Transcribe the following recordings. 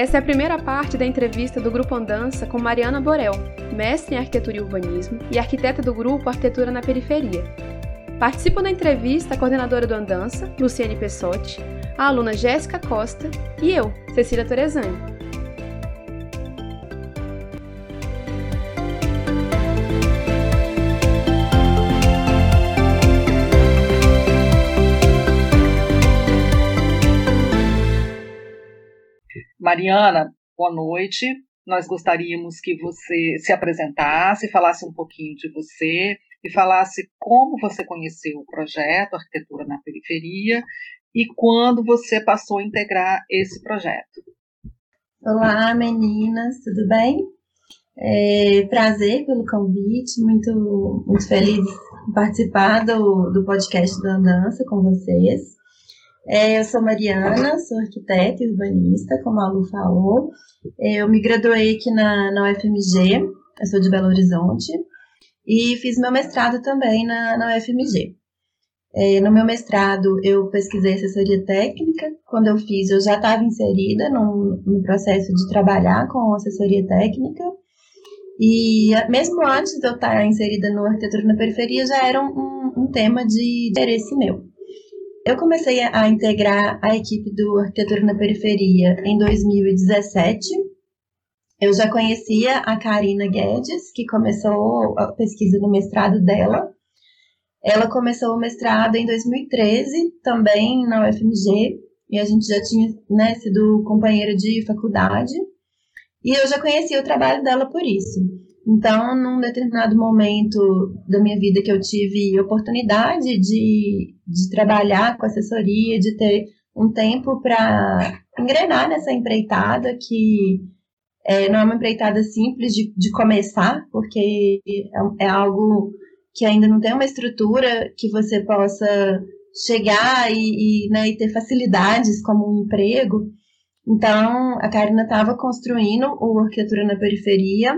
Essa é a primeira parte da entrevista do Grupo Andança com Mariana Borel, mestre em Arquitetura e Urbanismo e arquiteta do grupo Arquitetura na Periferia. Participam da entrevista a coordenadora do Andança, Luciane Pessotti, a aluna Jéssica Costa e eu, Cecília Torezani. Mariana, boa noite. Nós gostaríamos que você se apresentasse, falasse um pouquinho de você e falasse como você conheceu o projeto Arquitetura na Periferia e quando você passou a integrar esse projeto. Olá, meninas, tudo bem? É, prazer pelo convite, muito, muito feliz participar do, do podcast da Andança com vocês. É, eu sou Mariana, sou arquiteta e urbanista, como a Lu falou. Eu me graduei aqui na, na UFMG, eu sou de Belo Horizonte, e fiz meu mestrado também na, na UFMG. É, no meu mestrado, eu pesquisei assessoria técnica. Quando eu fiz, eu já estava inserida no, no processo de trabalhar com assessoria técnica. E mesmo antes de eu estar inserida no arquitetura na periferia, já era um, um tema de interesse meu. Eu comecei a integrar a equipe do Arquitetura na Periferia em 2017. Eu já conhecia a Karina Guedes, que começou a pesquisa no mestrado dela. Ela começou o mestrado em 2013, também na UFMG, e a gente já tinha né, sido companheira de faculdade. E eu já conhecia o trabalho dela por isso. Então, num determinado momento da minha vida que eu tive oportunidade de, de trabalhar com assessoria, de ter um tempo para engrenar nessa empreitada, que é, não é uma empreitada simples de, de começar, porque é, é algo que ainda não tem uma estrutura que você possa chegar e, e, né, e ter facilidades como um emprego. Então, a Karina estava construindo o Arquitetura na Periferia,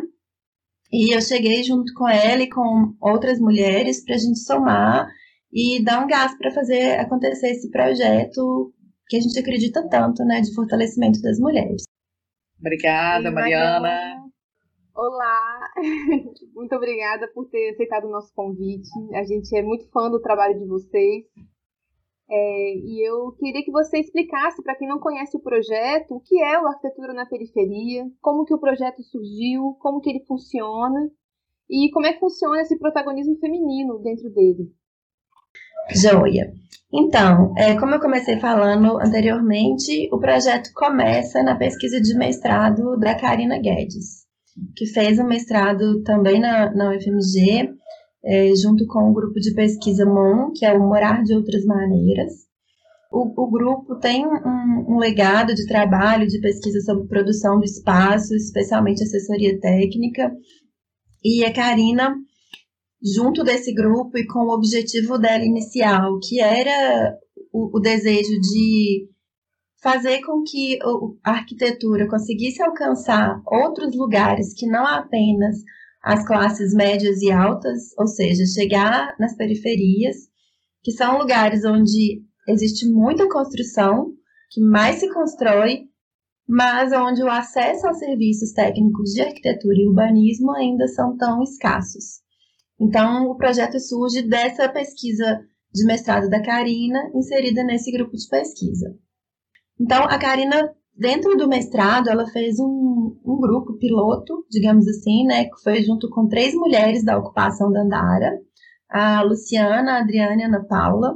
e eu cheguei junto com ela e com outras mulheres para a gente somar e dar um gás para fazer acontecer esse projeto que a gente acredita tanto, né, de fortalecimento das mulheres. Obrigada, Sim, Mariana. Olá, muito obrigada por ter aceitado o nosso convite. A gente é muito fã do trabalho de vocês é, e eu queria que você explicasse para quem não conhece o projeto o que é o Arquitetura na Periferia, como que o projeto surgiu, como que ele funciona e como é que funciona esse protagonismo feminino dentro dele. Joia. Então, é, como eu comecei falando anteriormente, o projeto começa na pesquisa de mestrado da Karina Guedes, que fez o mestrado também na, na UFMG é, junto com o grupo de pesquisa MON, que é o Morar de Outras Maneiras. O, o grupo tem um, um, legado de trabalho, de pesquisa sobre produção do espaço, especialmente assessoria técnica. E a Karina, junto desse grupo e com o objetivo dela inicial, que era o, o desejo de fazer com que a arquitetura conseguisse alcançar outros lugares que não apenas as classes médias e altas, ou seja, chegar nas periferias, que são lugares onde existe muita construção, que mais se constrói, mas onde o acesso aos serviços técnicos de arquitetura e urbanismo ainda são tão escassos. Então, o projeto surge dessa pesquisa de mestrado da Karina, inserida nesse grupo de pesquisa. Então, a Karina Dentro do mestrado, ela fez um, um grupo piloto, digamos assim, né, que foi junto com três mulheres da ocupação da Andara, a Luciana, a Adriana e a Ana Paula,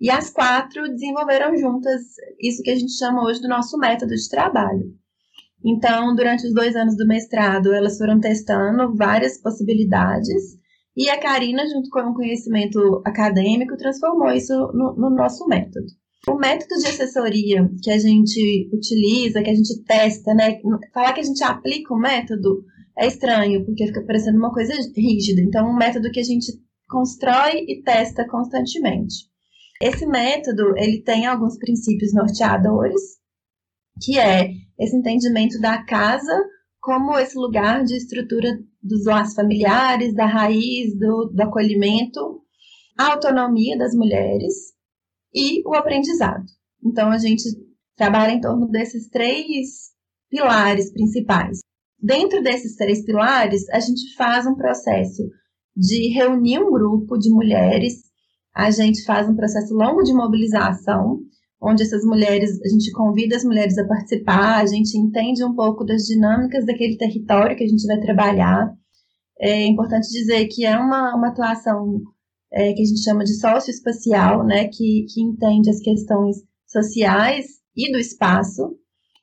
e as quatro desenvolveram juntas isso que a gente chama hoje do nosso método de trabalho. Então, durante os dois anos do mestrado, elas foram testando várias possibilidades e a Karina, junto com o conhecimento acadêmico, transformou isso no, no nosso método. O método de assessoria que a gente utiliza, que a gente testa, né? Falar que a gente aplica o método é estranho, porque fica parecendo uma coisa rígida. Então, é um método que a gente constrói e testa constantemente. Esse método, ele tem alguns princípios norteadores, que é esse entendimento da casa como esse lugar de estrutura dos laços familiares, da raiz, do, do acolhimento, a autonomia das mulheres, e o aprendizado. Então, a gente trabalha em torno desses três pilares principais. Dentro desses três pilares, a gente faz um processo de reunir um grupo de mulheres, a gente faz um processo longo de mobilização, onde essas mulheres, a gente convida as mulheres a participar, a gente entende um pouco das dinâmicas daquele território que a gente vai trabalhar. É importante dizer que é uma, uma atuação é, que a gente chama de socioespacial, né, que, que entende as questões sociais e do espaço,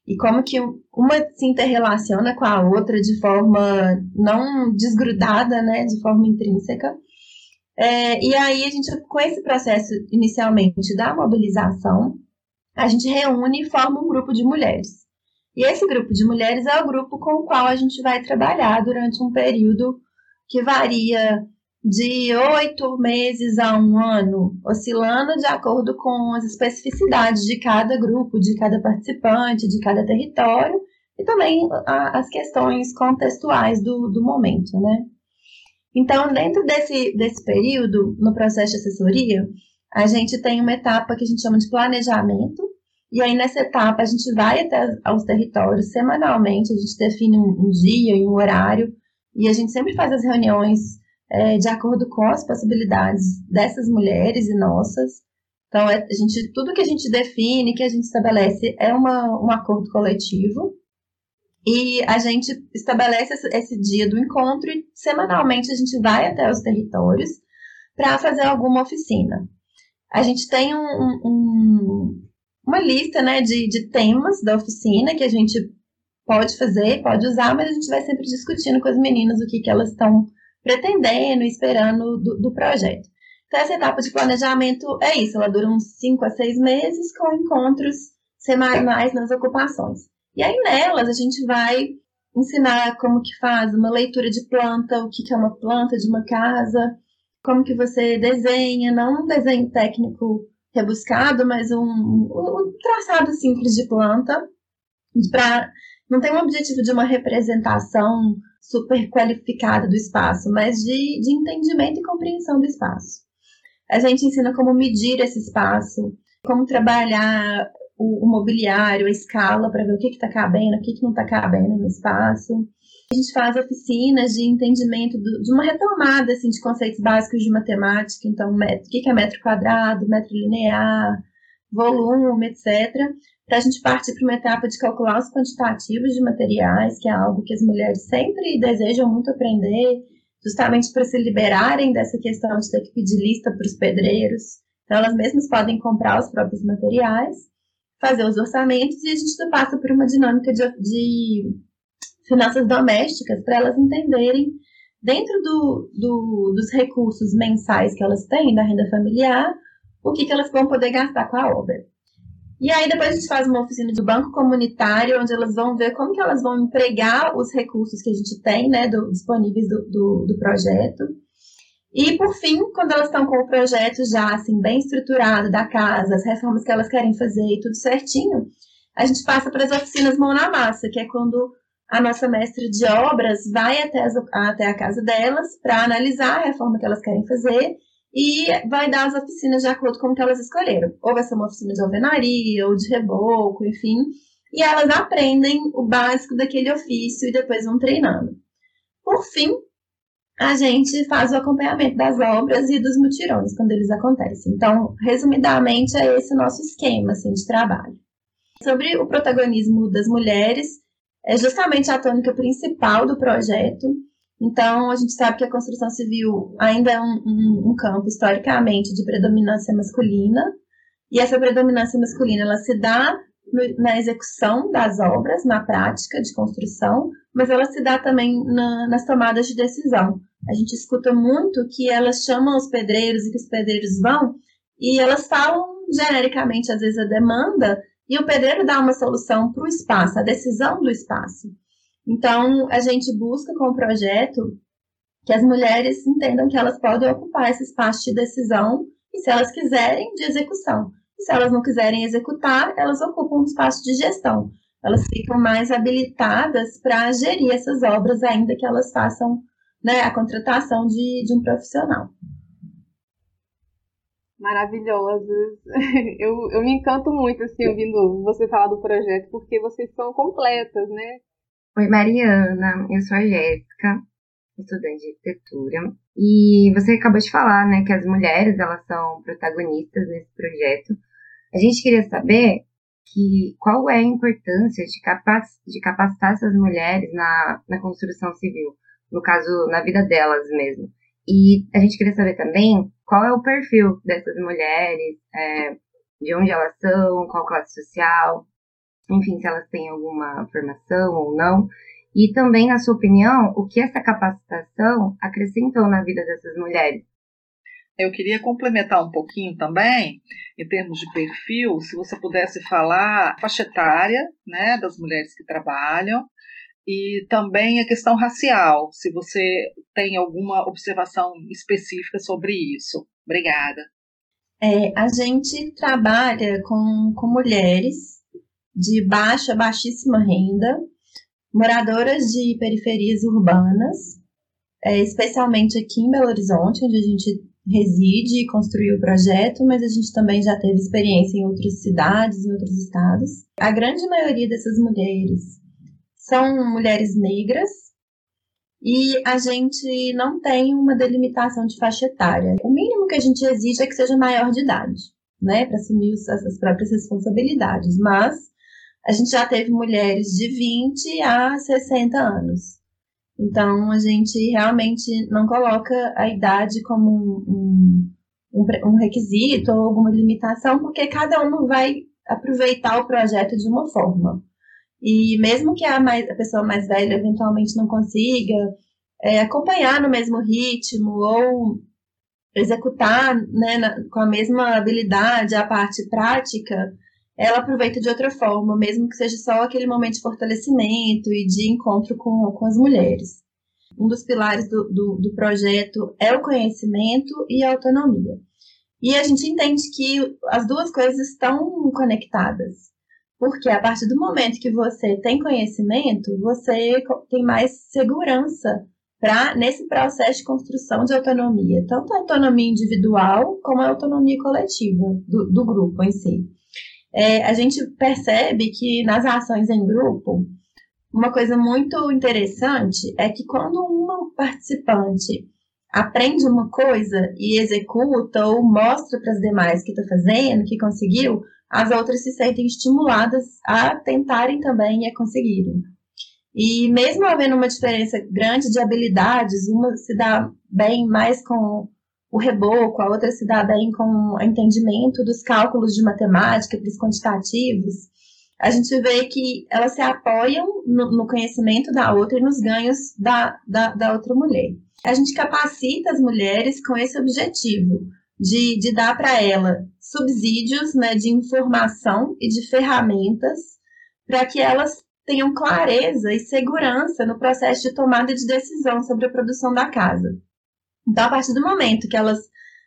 e como que uma se interrelaciona com a outra de forma não desgrudada, né, de forma intrínseca. É, e aí a gente, com esse processo inicialmente da mobilização, a gente reúne e forma um grupo de mulheres. E esse grupo de mulheres é o grupo com o qual a gente vai trabalhar durante um período que varia de oito meses a um ano, oscilando de acordo com as especificidades de cada grupo, de cada participante, de cada território, e também as questões contextuais do, do momento, né? Então, dentro desse, desse período, no processo de assessoria, a gente tem uma etapa que a gente chama de planejamento, e aí nessa etapa a gente vai até aos territórios semanalmente, a gente define um, um dia e um horário, e a gente sempre faz as reuniões é, de acordo com as possibilidades dessas mulheres e nossas. Então, é, a gente, tudo que a gente define, que a gente estabelece, é uma, um acordo coletivo. E a gente estabelece esse, dia do encontro e semanalmente a gente vai até os territórios para fazer alguma oficina. A gente tem um, um, uma lista né, de, de temas da oficina que a gente pode fazer, pode usar, mas a gente vai sempre discutindo com as meninas o que, que elas estão pretendendo, esperando do, do projeto. Então, essa etapa de planejamento é isso, ela dura uns 5 a 6 meses com encontros semanais nas ocupações. E aí nelas a gente vai ensinar como que faz uma leitura de planta, o que é uma planta de uma casa, como que você desenha, não um desenho técnico rebuscado, mas um, um traçado simples de planta, para não tem um objetivo de uma representação super qualificada do espaço, mas de, de entendimento e compreensão do espaço. A gente ensina como medir esse espaço, como trabalhar o, o mobiliário, a escala, para ver o que está cabendo, o que, que não está cabendo no espaço. A gente faz oficinas de entendimento do, de uma retomada assim, de conceitos básicos de matemática, então, metro, o que, que é metro quadrado, metro linear, volume, etc para a gente partir para uma etapa de calcular os quantitativos de materiais, que é algo que as mulheres sempre desejam muito aprender, justamente para se liberarem dessa questão de ter que pedir lista para os pedreiros. Então, elas mesmas podem comprar os próprios materiais, fazer os orçamentos e a gente passa por uma dinâmica de, de finanças domésticas para elas entenderem, dentro do, do, dos recursos mensais que elas têm da renda familiar, o que, que elas vão poder gastar com a obra. E aí depois a gente faz uma oficina de banco comunitário, onde elas vão ver como que elas vão empregar os recursos que a gente tem, né, do, disponíveis do, do, do projeto. E por fim, quando elas estão com o projeto já assim bem estruturado da casa, as reformas que elas querem fazer e tudo certinho, a gente passa para as oficinas mão na massa, que é quando a nossa mestre de obras vai até, as, até a casa delas para analisar a reforma que elas querem fazer e vai dar as oficinas de acordo com o que elas escolheram. Ou vai ser uma oficina de alvenaria, ou de reboco, enfim. E elas aprendem o básico daquele ofício e depois vão treinando. Por fim, a gente faz o acompanhamento das obras e dos mutirões quando eles acontecem. Então, resumidamente, é esse o nosso esquema assim, de trabalho. Sobre o protagonismo das mulheres, é justamente a tônica principal do projeto. Então, a gente sabe que a construção civil ainda é um, um, um campo, historicamente, de predominância masculina, e essa predominância masculina ela se dá no, na execução das obras, na prática de construção, mas ela se dá também na, nas tomadas de decisão. A gente escuta muito que elas chamam os pedreiros e que os pedreiros vão, e elas falam genericamente, às vezes, a demanda, e o pedreiro dá uma solução para o espaço, a decisão do espaço. Então, a gente busca com o projeto que as mulheres entendam que elas podem ocupar esse espaço de decisão e, se elas quiserem, de execução. E se elas não quiserem executar, elas ocupam um espaço de gestão. Elas ficam mais habilitadas para gerir essas obras, ainda que elas façam né, a contratação de, de um profissional. maravilhosas. Eu, eu me encanto muito, assim, ouvindo você falar do projeto, porque vocês são completas, né? Oi, Mariana, eu sou a Jéssica, estudante de arquitetura. E você acabou de falar, né, que as mulheres, elas são protagonistas nesse projeto. A gente queria saber que qual é a importância de, capac, de capacitar essas mulheres na, na construção civil, no caso, na vida delas mesmo. E a gente queria saber também qual é o perfil dessas mulheres, é, de onde elas são, qual classe social, enfim, se elas têm alguma formação ou não. E também, na sua opinião, o que essa capacitação acrescentou na vida dessas mulheres? Eu queria complementar um pouquinho também, em termos de perfil, se você pudesse falar a faixa etária né, das mulheres que trabalham e também a questão racial, se você tem alguma observação específica sobre isso. Obrigada. É, a gente trabalha com, com mulheres de baixa, baixíssima renda, moradoras de periferias urbanas, é, especialmente aqui em Belo Horizonte, onde a gente reside e construiu o projeto, mas a gente também já teve experiência em outras cidades e outros estados. A grande maioria dessas mulheres são mulheres negras e a gente não tem uma delimitação de faixa etária. O mínimo que a gente exige é que seja maior de idade, né, para assumir as próprias responsabilidades, mas a gente já teve mulheres de 20 a 60 anos. Então, a gente realmente não coloca a idade como um, um, um requisito ou alguma limitação, porque cada um vai aproveitar o projeto de uma forma. E mesmo que a, mais, a pessoa mais velha eventualmente não consiga é, acompanhar no mesmo ritmo ou executar né, na, com a mesma habilidade a parte prática, ela aproveita de outra forma, mesmo que seja só aquele momento de fortalecimento e de encontro com, com as mulheres. Um dos pilares do, do, do projeto é o conhecimento e a autonomia. E a gente entende que as duas coisas estão conectadas. Porque a partir do momento que você tem conhecimento, você tem mais segurança para nesse processo de construção de autonomia, tanto a autonomia individual como a autonomia coletiva do, do grupo em si é, a gente percebe que nas ações em grupo, uma coisa muito interessante é que quando uma participante aprende uma coisa e executa ou mostra para as demais que está fazendo, que conseguiu, as outras se sentem estimuladas a tentarem também e a conseguirem. E mesmo havendo uma diferença grande de habilidades, uma se dá bem mais com o reboco, a outra bem com o entendimento dos cálculos de matemática, dos quantitativos, a gente vê que elas se apoiam no, no conhecimento da outra e nos ganhos da, da, da, outra mulher. A gente capacita as mulheres com esse objetivo de, de dar para ela subsídios né, de informação e de ferramentas para que elas tenham clareza e segurança no processo de tomada de decisão sobre a produção da casa. Então, a partir do momento que elas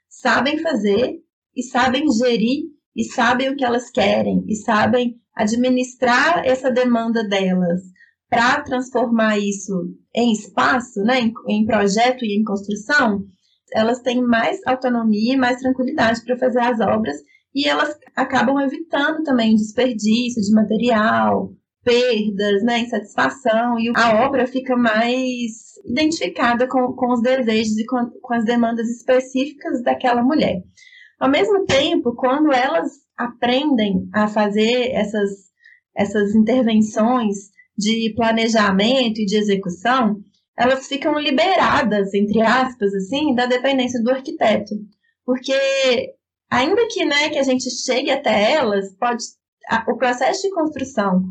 sabem fazer e sabem gerir e sabem o que elas querem e sabem administrar essa demanda delas para transformar isso em espaço, né, em, em, projeto e em construção, elas têm mais autonomia e mais tranquilidade para fazer as obras e elas acabam evitando também desperdício de material, perdas, né, insatisfação, e a obra fica mais identificada com, com os desejos e com, com as demandas específicas daquela mulher. Ao mesmo tempo, quando elas aprendem a fazer essas, essas intervenções de planejamento e de execução, elas ficam liberadas, entre aspas, assim, da dependência do arquiteto. Porque, ainda que, né, que a gente chegue até elas, pode, a, o processo de construção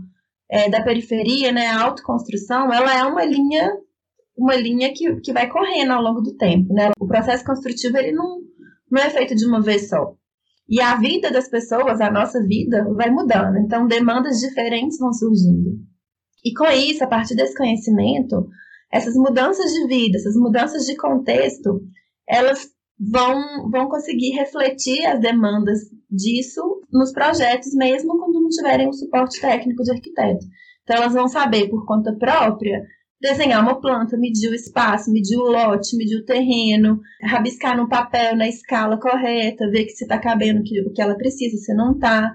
é, da periferia, né, a autoconstrução, ela é uma linha uma linha que, que vai correndo ao longo do tempo, né? O processo construtivo ele não, não é feito de uma vez só. E a vida das pessoas, a nossa vida, vai mudando. Então, demandas diferentes vão surgindo. E com isso, a partir desse conhecimento, essas mudanças de vida, essas mudanças de contexto, elas vão, vão conseguir refletir as demandas disso nos projetos, mesmo quando não tiverem o suporte técnico de arquiteto. Então, elas vão saber por conta própria desenhar uma planta, medir o espaço, medir o lote, medir o terreno, rabiscar no papel na escala correta, ver que se está cabendo o que ela precisa, se não está.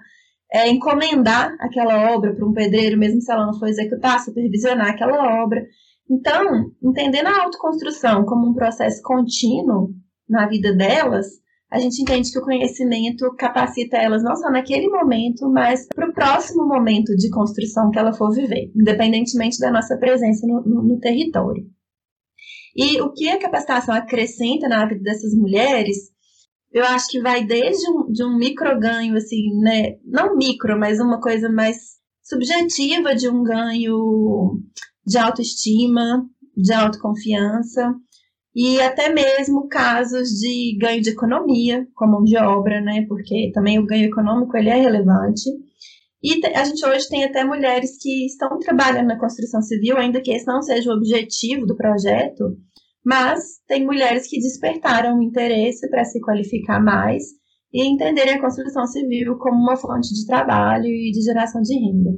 É, encomendar aquela obra para um pedreiro, mesmo se ela não for executar, supervisionar aquela obra. Então, entendendo a autoconstrução como um processo contínuo na vida delas, a gente entende que o conhecimento capacita elas não só naquele momento, mas para o próximo momento de construção que ela for viver, independentemente da nossa presença no, no, no território. E o que a capacitação acrescenta na vida dessas mulheres, eu acho que vai desde um, de um micro ganho, assim, né? Não micro, mas uma coisa mais subjetiva de um ganho de autoestima, de autoconfiança, e até mesmo casos de ganho de economia com mão de obra, né? Porque também o ganho econômico ele é relevante. E a gente hoje tem até mulheres que estão trabalhando na construção civil, ainda que esse não seja o objetivo do projeto, mas tem mulheres que despertaram o interesse para se qualificar mais e entenderem a construção civil como uma fonte de trabalho e de geração de renda.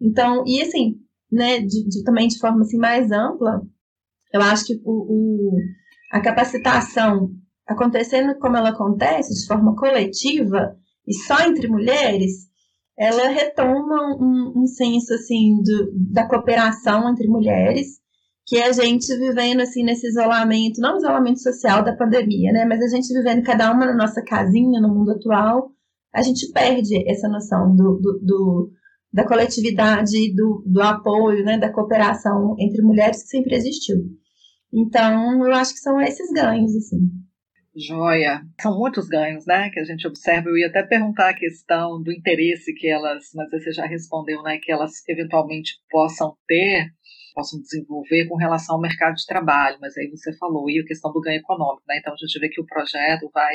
Então, e assim, né, de, de, também de forma assim mais ampla, eu acho que o, o, a capacitação acontecendo como ela acontece, de forma coletiva e só entre mulheres, ela retoma um, um senso assim do, da cooperação entre mulheres, que a gente vivendo assim nesse isolamento, não isolamento social da pandemia, né, mas a gente vivendo cada uma na nossa casinha no mundo atual, a gente perde essa noção do, do, do da coletividade, do, do apoio, né, da cooperação entre mulheres que sempre existiu. Então, eu acho que são esses ganhos, assim. Joia. São muitos ganhos, né, que a gente observa. Eu ia até perguntar a questão do interesse que elas, mas você já respondeu, né, que elas eventualmente possam ter possam desenvolver com relação ao mercado de trabalho, mas aí você falou, e a questão do ganho econômico, né? Então a gente vê que o projeto vai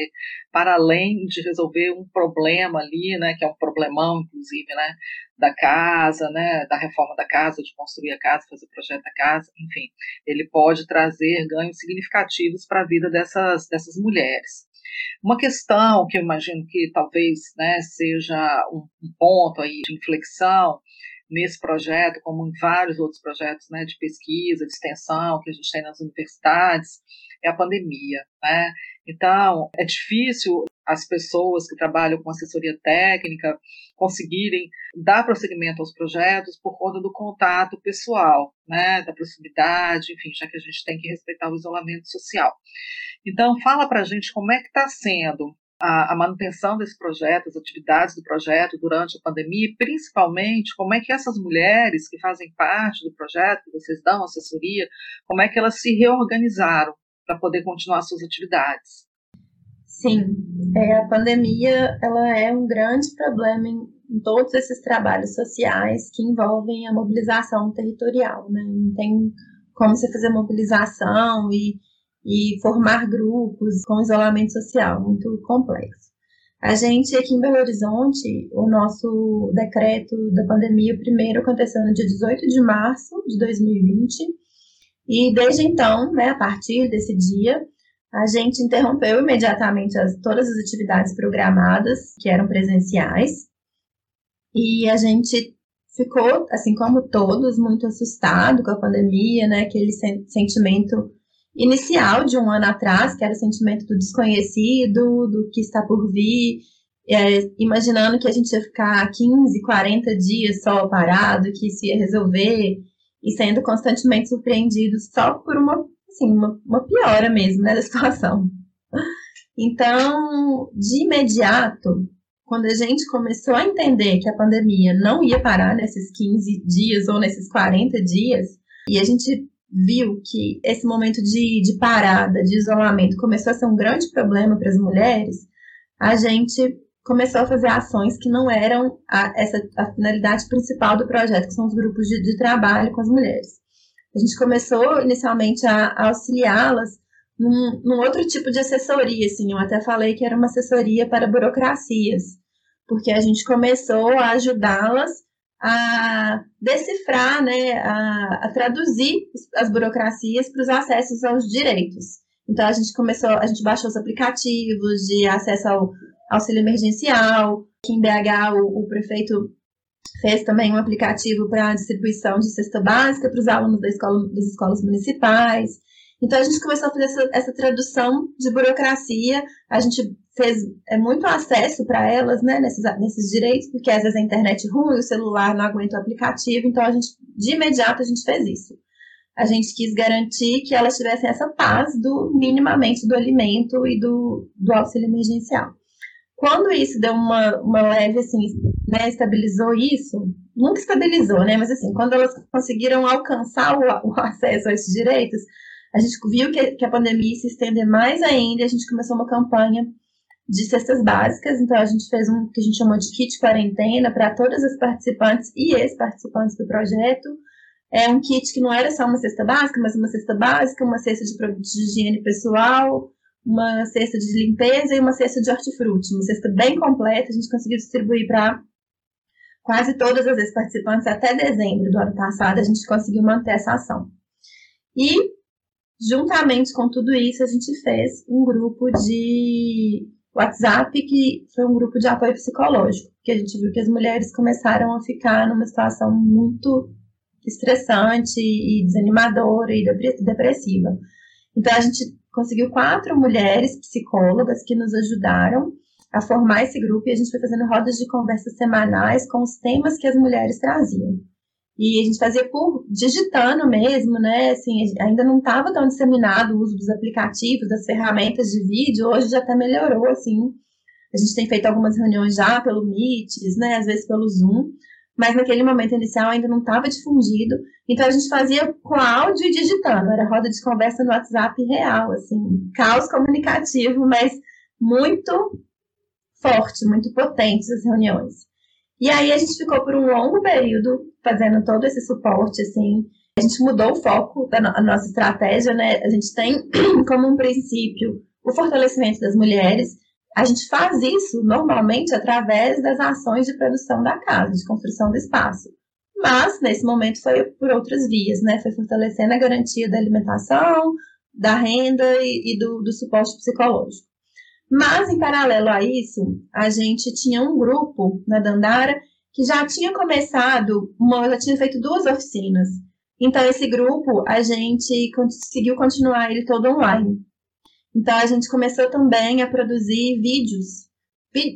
para além de resolver um problema ali, né, que é um problemão, inclusive, né, da casa, né, da reforma da casa, de construir a casa, fazer o projeto da casa, enfim, ele pode trazer ganhos significativos para a vida dessas, dessas mulheres. Uma questão que eu imagino que talvez né, seja um, um ponto aí de inflexão nesse projeto, como em vários outros projetos né, de pesquisa, de extensão que a gente tem nas universidades, é a pandemia. Né? Então, é difícil as pessoas que trabalham com assessoria técnica conseguirem dar prosseguimento aos projetos por conta do contato pessoal, né, da proximidade, enfim, já que a gente tem que respeitar o isolamento social. Então, fala para a gente como é que está sendo a, a, manutenção desse projeto, as atividades do projeto durante a pandemia, e principalmente como é que essas mulheres que fazem parte do projeto, que vocês dão assessoria, como é que elas se reorganizaram para poder continuar suas atividades. Sim, é, a pandemia ela é um grande problema em, em, todos esses trabalhos sociais que envolvem a mobilização territorial, né? Não tem como você fazer mobilização e e formar grupos com isolamento social muito complexo. A gente aqui em Belo Horizonte, o nosso decreto da pandemia, o primeiro aconteceu no dia 18 de março de 2020, e desde então, né, a partir desse dia, a gente interrompeu imediatamente as, todas as atividades programadas que eram presenciais, e a gente ficou, assim como todos, muito assustado com a pandemia, né, aquele sentimento inicial de um ano atrás, que era o sentimento do desconhecido, do que está por vir, é, imaginando que a gente ia ficar 15, 40 dias só parado, que isso ia resolver, e sendo constantemente surpreendido só por uma, assim, uma, uma piora mesmo né, da situação. Então, de imediato, quando a gente começou a entender que a pandemia não ia parar nesses 15 dias ou nesses 40 dias, e a gente viu que esse momento de, de parada, de isolamento, começou a ser um grande problema para as mulheres, a gente começou a fazer ações que não eram a, essa, a finalidade principal do projeto, que são os grupos de, de trabalho com as mulheres. A gente começou inicialmente a, a auxiliá-las num, num, outro tipo de assessoria, assim, eu até falei que era uma assessoria para burocracias, porque a gente começou a ajudá-las a decifrar, né, a, a traduzir as burocracias para os acessos aos direitos. Então a gente começou, a gente baixou os aplicativos de acesso ao auxílio emergencial, em BH o, o prefeito fez também um aplicativo para distribuição de cesta básica para os alunos da escola, das escolas municipais. Então a gente começou a fazer essa, essa tradução de burocracia, a gente fez é, muito acesso para elas, né, nesses, nesses direitos, porque às vezes a internet ruim, o celular não aguenta o aplicativo, então a gente, de imediato, a gente fez isso. A gente quis garantir que elas tivessem essa paz do minimamente do alimento e do, do auxílio emergencial. Quando isso deu uma, uma leve, assim, né, estabilizou isso, nunca estabilizou, né, mas assim, quando elas conseguiram alcançar o, o acesso a esses direitos, a gente viu que, que a pandemia se estender mais ainda, a gente começou uma campanha de cestas básicas, então a gente fez um que a gente chamou de kit quarentena para todas as participantes e ex-participantes do projeto. É um kit que não era só uma cesta básica, mas uma cesta básica, uma cesta de de higiene pessoal, uma cesta de limpeza e uma cesta de hortifruti, uma cesta bem completa. A gente conseguiu distribuir para quase todas as ex-participantes até dezembro do ano passado. A gente conseguiu manter essa ação. E, juntamente com tudo isso, a gente fez um grupo de WhatsApp, que foi um grupo de apoio psicológico, porque a gente viu que as mulheres começaram a ficar numa situação muito estressante e desanimadora e depressiva. Então a gente conseguiu quatro mulheres psicólogas que nos ajudaram a formar esse grupo e a gente foi fazendo rodas de conversas semanais com os temas que as mulheres traziam. E a gente fazia por digitando mesmo, né? Assim, ainda não estava tão disseminado o uso dos aplicativos, das ferramentas de vídeo, hoje já até melhorou, assim. A gente tem feito algumas reuniões já pelo Meet, né? Às vezes pelo Zoom, mas naquele momento inicial ainda não estava difundido. Então a gente fazia com áudio e digitando, era roda de conversa no WhatsApp real, assim, caos comunicativo, mas muito forte, muito potente as reuniões. E aí a gente ficou por um longo período fazendo todo esse suporte, assim. A gente mudou o foco da no nossa estratégia, né? A gente tem como um princípio o fortalecimento das mulheres. A gente faz isso normalmente através das ações de produção da casa, de construção do espaço. Mas, nesse momento, foi por outras vias, né? Foi fortalecendo a garantia da alimentação, da renda e, e do, do suporte psicológico. Mas, em paralelo a isso, a gente tinha um grupo na Dandara que já tinha começado, uma, já tinha feito duas oficinas. Então, esse grupo, a gente conseguiu continuar ele todo online. Então, a gente começou também a produzir vídeos,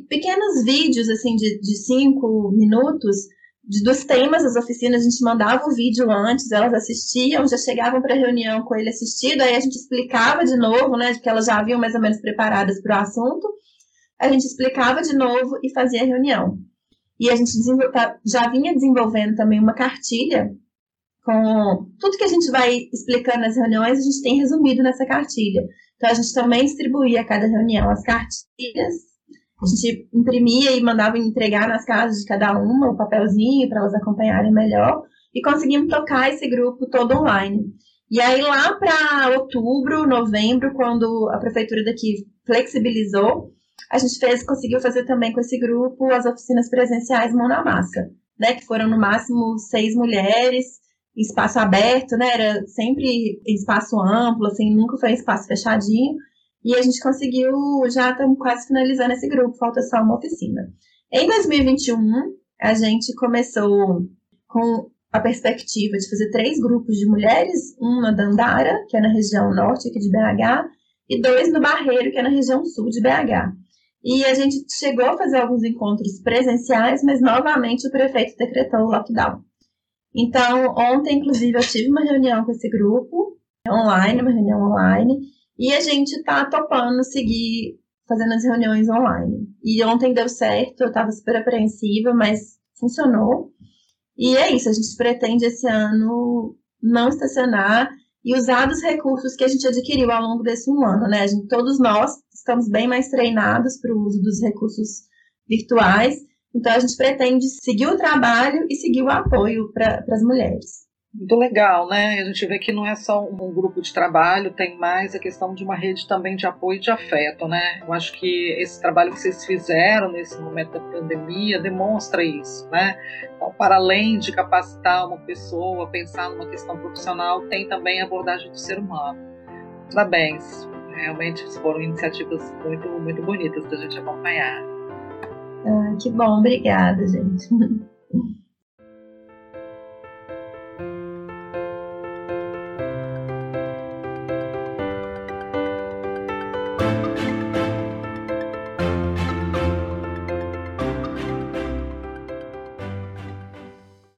pequenos vídeos, assim, de, de cinco minutos, de, dos temas das oficinas, a gente mandava o vídeo antes, elas assistiam, já chegavam para a reunião com ele assistido, aí a gente explicava de novo, né, porque elas já haviam mais ou menos preparadas para o assunto, a gente explicava de novo e fazia a reunião. E a gente tá, já vinha desenvolvendo também uma cartilha com tudo que a gente vai explicando nas reuniões, a gente tem resumido nessa cartilha. Então, a gente também distribuía a cada reunião as cartilhas a gente imprimia e mandava entregar nas casas de cada uma o papelzinho para elas acompanharem melhor e conseguimos tocar esse grupo todo online. E aí lá para outubro, novembro, quando a prefeitura daqui flexibilizou, a gente fez, conseguiu fazer também com esse grupo as oficinas presenciais mão na massa, né, que foram no máximo seis mulheres, espaço aberto, né, era sempre espaço amplo, assim, nunca foi espaço fechadinho, e a gente conseguiu, já estamos quase finalizando esse grupo, falta só uma oficina. Em 2021, a gente começou com a perspectiva de fazer três grupos de mulheres, um na Dandara, que é na região norte aqui de BH, e dois no Barreiro, que é na região sul de BH. E a gente chegou a fazer alguns encontros presenciais, mas novamente o prefeito decretou o lockdown. Então, ontem, inclusive, eu tive uma reunião com esse grupo, online, uma reunião online, e a gente tá topando seguir fazendo as reuniões online. E ontem deu certo, eu tava super apreensiva, mas funcionou. E é isso, a gente pretende esse ano não estacionar e usar dos recursos que a gente adquiriu ao longo desse um ano, né? Gente, todos nós estamos bem mais treinados para o uso dos recursos virtuais, então a gente pretende seguir o trabalho e seguir o apoio para as mulheres muito legal, né? A gente vê que não é só um grupo de trabalho, tem mais a questão de uma rede também de apoio e de afeto, né? Eu acho que esse trabalho que vocês fizeram nesse momento da pandemia demonstra isso, né? Então, para além de capacitar uma pessoa, pensar numa questão profissional, tem também a abordagem do ser humano. Parabéns. Realmente foram iniciativas muito, muito bonitas da gente acompanhar. Ah, que bom, obrigada, gente.